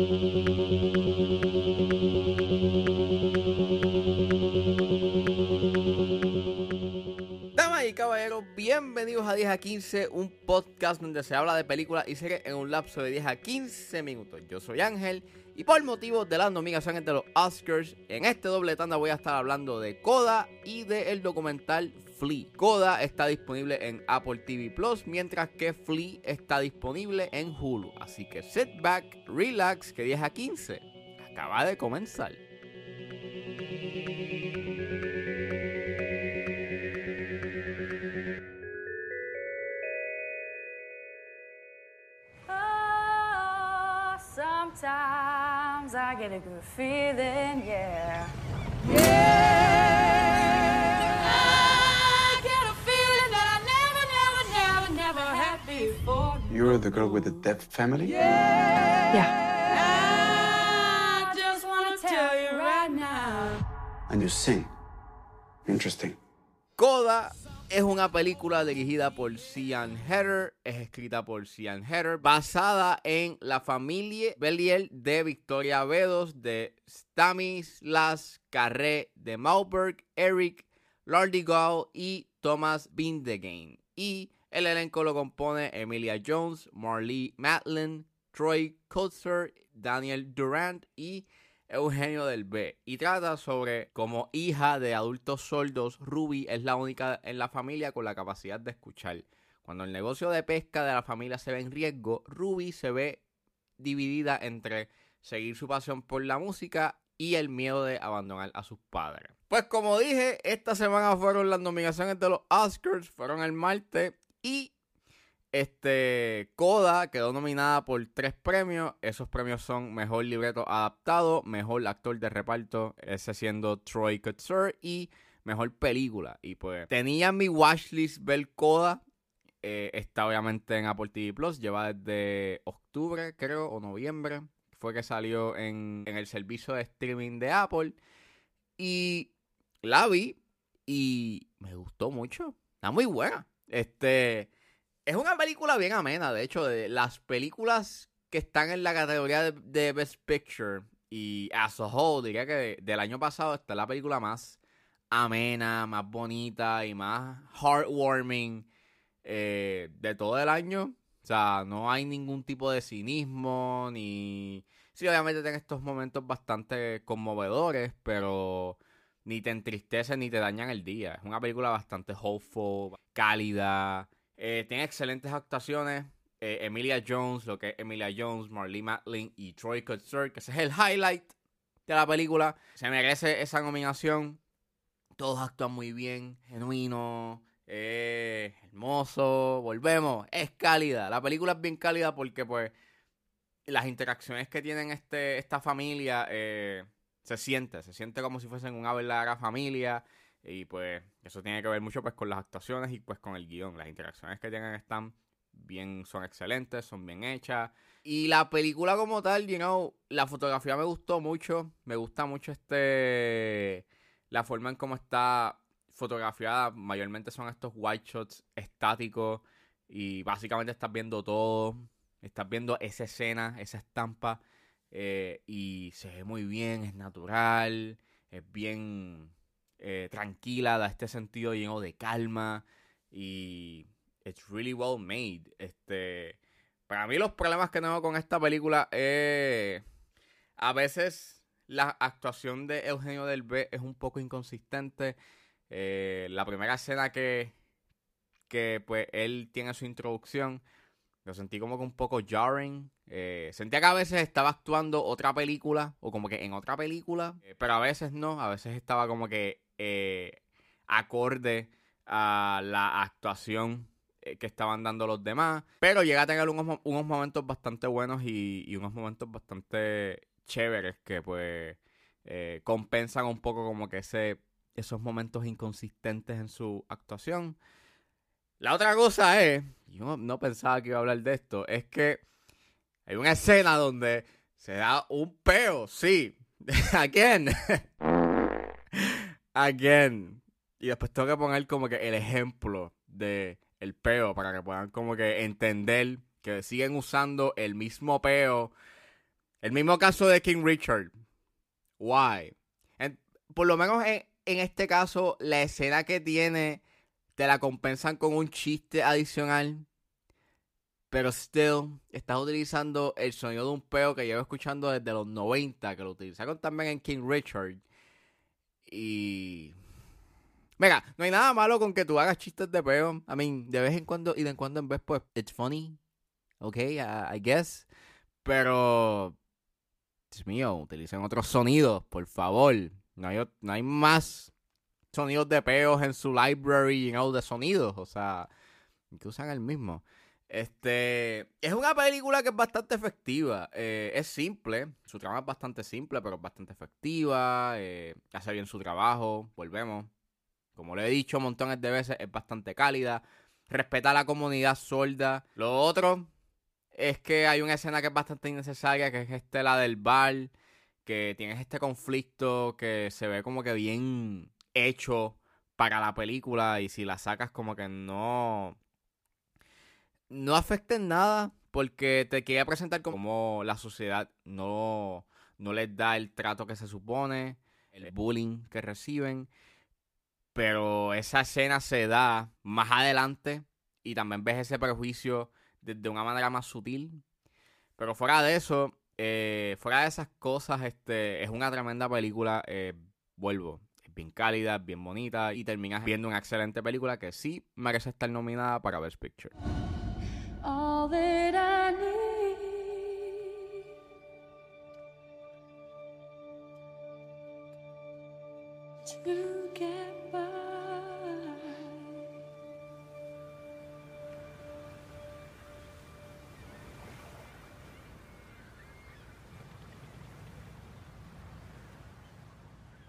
Thank you. 10 a 15, un podcast donde se habla de películas y series en un lapso de 10 a 15 minutos. Yo soy Ángel y por motivo de las nominaciones de los Oscars, en este doble tanda voy a estar hablando de Coda y del documental Flea. Coda está disponible en Apple TV Plus, mientras que Flea está disponible en Hulu. Así que sit back, relax, que 10 a 15 acaba de comenzar. Sometimes I get a good feeling, yeah. Yeah. I get a feeling that I never, never, never, never had before. You're the girl with the deaf family? Yeah. I just want to tell you right now. And you sing. Interesting. Coda es una película dirigida por Cian Heather, es escrita por Cian Heather, basada en la familia Belial de Victoria Bedos, de Stanislas Carré de Mauberg, Eric Lardigal y Thomas Bindegain. Y el elenco lo compone Emilia Jones, Marlee Matlin, Troy Kutzer, Daniel Durant y Eugenio del B. Y trata sobre cómo hija de adultos sordos, Ruby es la única en la familia con la capacidad de escuchar. Cuando el negocio de pesca de la familia se ve en riesgo, Ruby se ve dividida entre seguir su pasión por la música y el miedo de abandonar a sus padres. Pues como dije, esta semana fueron las nominaciones de los Oscars, fueron el martes y este, Coda quedó nominada por tres premios. Esos premios son Mejor Libreto Adaptado, Mejor Actor de Reparto, ese siendo Troy Kutzer, y Mejor Película. Y pues tenía en mi watchlist ver Coda. Eh, está obviamente en Apple TV Plus. Lleva desde octubre, creo, o noviembre. Fue que salió en, en el servicio de streaming de Apple. Y la vi y me gustó mucho. Está muy buena. Este. Es una película bien amena, de hecho, de las películas que están en la categoría de, Best Picture y as a whole, diría que de- del año pasado está la película más amena, más bonita y más heartwarming eh, de todo el año. O sea, no hay ningún tipo de cinismo, ni... Sí, obviamente tiene estos momentos bastante conmovedores, pero ni te entristecen ni te dañan el día. Es una película bastante hopeful, cálida. Eh, tiene excelentes actuaciones. Eh, Emilia Jones, lo que es Emilia Jones, Marlee Matlin y Troy Kutzer, que ese es el highlight de la película. Se merece esa nominación. Todos actúan muy bien, genuino, eh, hermoso. Volvemos, es cálida. La película es bien cálida porque, pues, las interacciones que tienen este, esta familia eh, se siente, se siente como si fuesen una verdadera familia. Y pues eso tiene que ver mucho pues con las actuaciones y pues con el guion. Las interacciones que tienen están bien, son excelentes, son bien hechas. Y la película como tal, you know, la fotografía me gustó mucho. Me gusta mucho este, la forma en cómo está fotografiada. Mayormente son estos white shots estáticos y básicamente estás viendo todo. Estás viendo esa escena, esa estampa eh, y se ve muy bien, es natural, es bien eh, tranquila, da este sentido lleno de calma y it's really well made. Este, para mí los problemas que tengo con esta película es a veces la actuación de Eugenio del B es un poco inconsistente. Eh, la primera escena que, que pues él tiene su introducción, sentí como que un poco jarring. Eh, sentía que a veces estaba actuando otra película o como que en otra película, eh, pero a veces no, a veces estaba como que eh, acorde a la actuación eh, que estaban dando los demás. Pero llega a tener unos, unos momentos bastante buenos y, y unos momentos bastante chéveres que pues compensan un poco como que ese, esos momentos inconsistentes en su actuación. La otra cosa es, yo no, pensaba que iba a hablar de esto, es que hay una escena donde se da un peo, sí. Again. Again. Y después tengo que poner como que el ejemplo de el peo para que puedan como que entender que siguen usando el mismo peo El mismo caso de King Richard. Why? Por lo menos en, en este caso, la escena que tiene te la compensan con un chiste adicional. Pero still, estás utilizando el sonido de un peo que llevo escuchando desde los 90, que lo utilizaron también en King Richard. Y. Venga, no hay nada malo con que tú hagas chistes de peo. I mean, de vez en cuando y de en cuando en vez, pues, it's funny. Ok, I, I guess. Pero. Dios mío, utilicen otros sonidos, por favor. No hay, no hay más sonidos de peos en su library you know, de sonidos. O sea, que usan el mismo. Este es una película que es bastante efectiva. eh, es simple, su trama es bastante simple, pero es bastante efectiva. eh, hace bien su trabajo. Volvemos. Como le he dicho montones de veces, es bastante cálida. Respeta a la comunidad sorda. Lo otro es que hay una escena que es bastante innecesaria, que es este, la del bar. Que tienes este conflicto que se ve como que bien hecho para la película. Y si la sacas, como que no no afecta en nada porque te quería presentar como la sociedad no, no les da el trato que se supone, el bullying que reciben, pero esa escena se da más adelante y también ves ese prejuicio desde una manera más sutil. Pero fuera de eso, eh, fuera de esas cosas, este, es una tremenda película. eh, vuelvo, bien cálida, es bien bonita y terminas viendo una excelente película que sí merece estar nominada para Best Picture.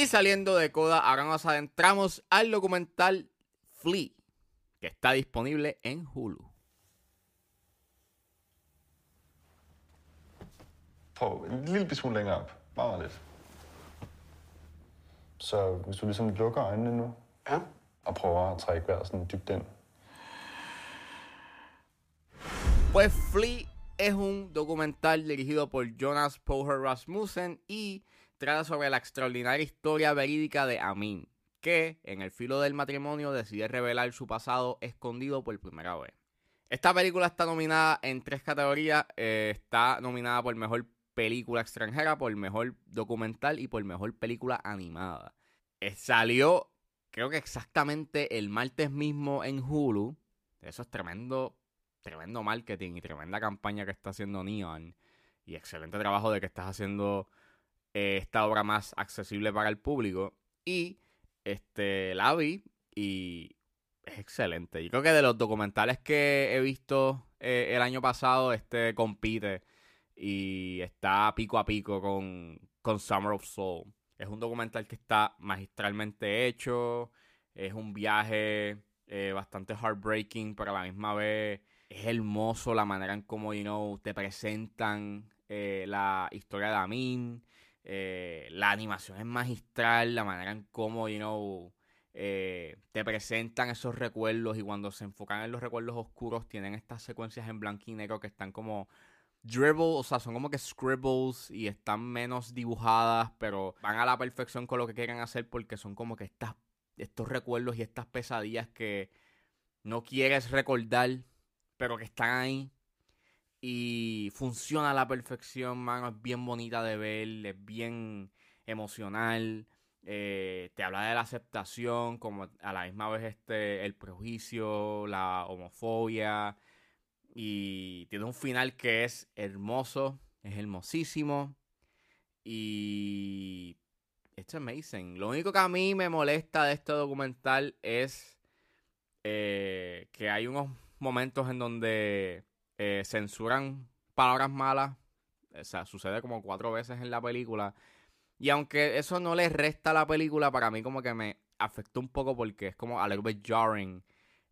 Y saliendo de Coda, ahora nos adentramos al documental Flea, que está disponible en Hulu. Prøv en lille bitte smule længere op. Meget, meget lidt. Så hvis du ligesom lukker øjnene nu, Ja? og prøver at trække vejret sådan dybt ind. Pues Flea es un documental dirigido por Jonas Poher Rasmussen y trata sobre la extraordinaria historia verídica de Amin, que en el filo del matrimonio decide revelar su pasado escondido por primera vez. Esta película está nominada en tres categorías. eh, está nominada por mejor película extranjera, por mejor documental y por mejor película animada. Eh, salió, creo que exactamente el martes mismo en Hulu. Eso es tremendo, tremendo marketing y tremenda campaña que está haciendo Neon. Y excelente trabajo de que estás haciendo eh, esta obra más accesible para el público. Y este la vi y es excelente. Yo creo que de los documentales que he visto eh, el año pasado, este compite y está pico a pico con, con Summer of Soul. Es un documental que está magistralmente hecho, es un viaje eh, bastante heartbreaking, pero a la misma vez es hermoso la manera en cómo, you know, te presentan la historia de Amin. Eh, la animación es magistral, la manera en cómo, you know, eh, te presentan esos recuerdos y cuando se enfocan en los recuerdos oscuros tienen estas secuencias en blanco y negro que están como dribble, o sea, son como que scribbles y están menos dibujadas, pero van a la perfección con lo que quieren hacer porque son como que estas, estos recuerdos y estas pesadillas que no quieres recordar, pero que están ahí. Y funciona a la perfección, mano. Es bien bonita de ver, es bien emocional. eh, te habla de la aceptación, como a la misma vez este, el prejuicio, la homofobia. Y tiene un final que es hermoso, es hermosísimo. Y it's amazing. Lo único que a mí me molesta de este documental es eh, que hay unos momentos en donde eh, censuran palabras malas. O sea, sucede como cuatro veces en la película. Y aunque eso no le resta a la película, para mí como que me afectó un poco porque es como a little jarring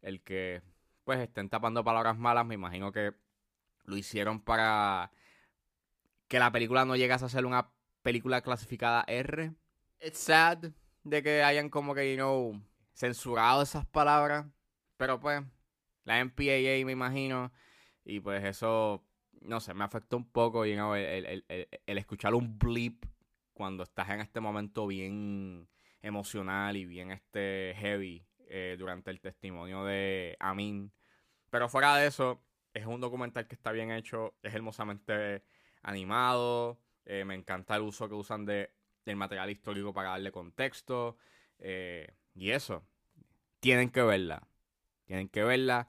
el que pues estén tapando palabras malas. Me imagino que lo hicieron para que la película no llegase a ser una película clasificada R. It's sad de que hayan como que, you know, censurado esas palabras. Pero pues, la MPAA me imagino. Y pues eso no sé, me afectó un poco you el, el- el- el escuchar un blip cuando estás en este momento bien emocional y bien este heavy eh, durante el testimonio de Amin. Pero fuera de eso, es un documental que está bien hecho, es hermosamente animado, eh, me encanta el uso que usan de, del material histórico para darle contexto. eh, y eso, tienen que verla. Tienen que verla.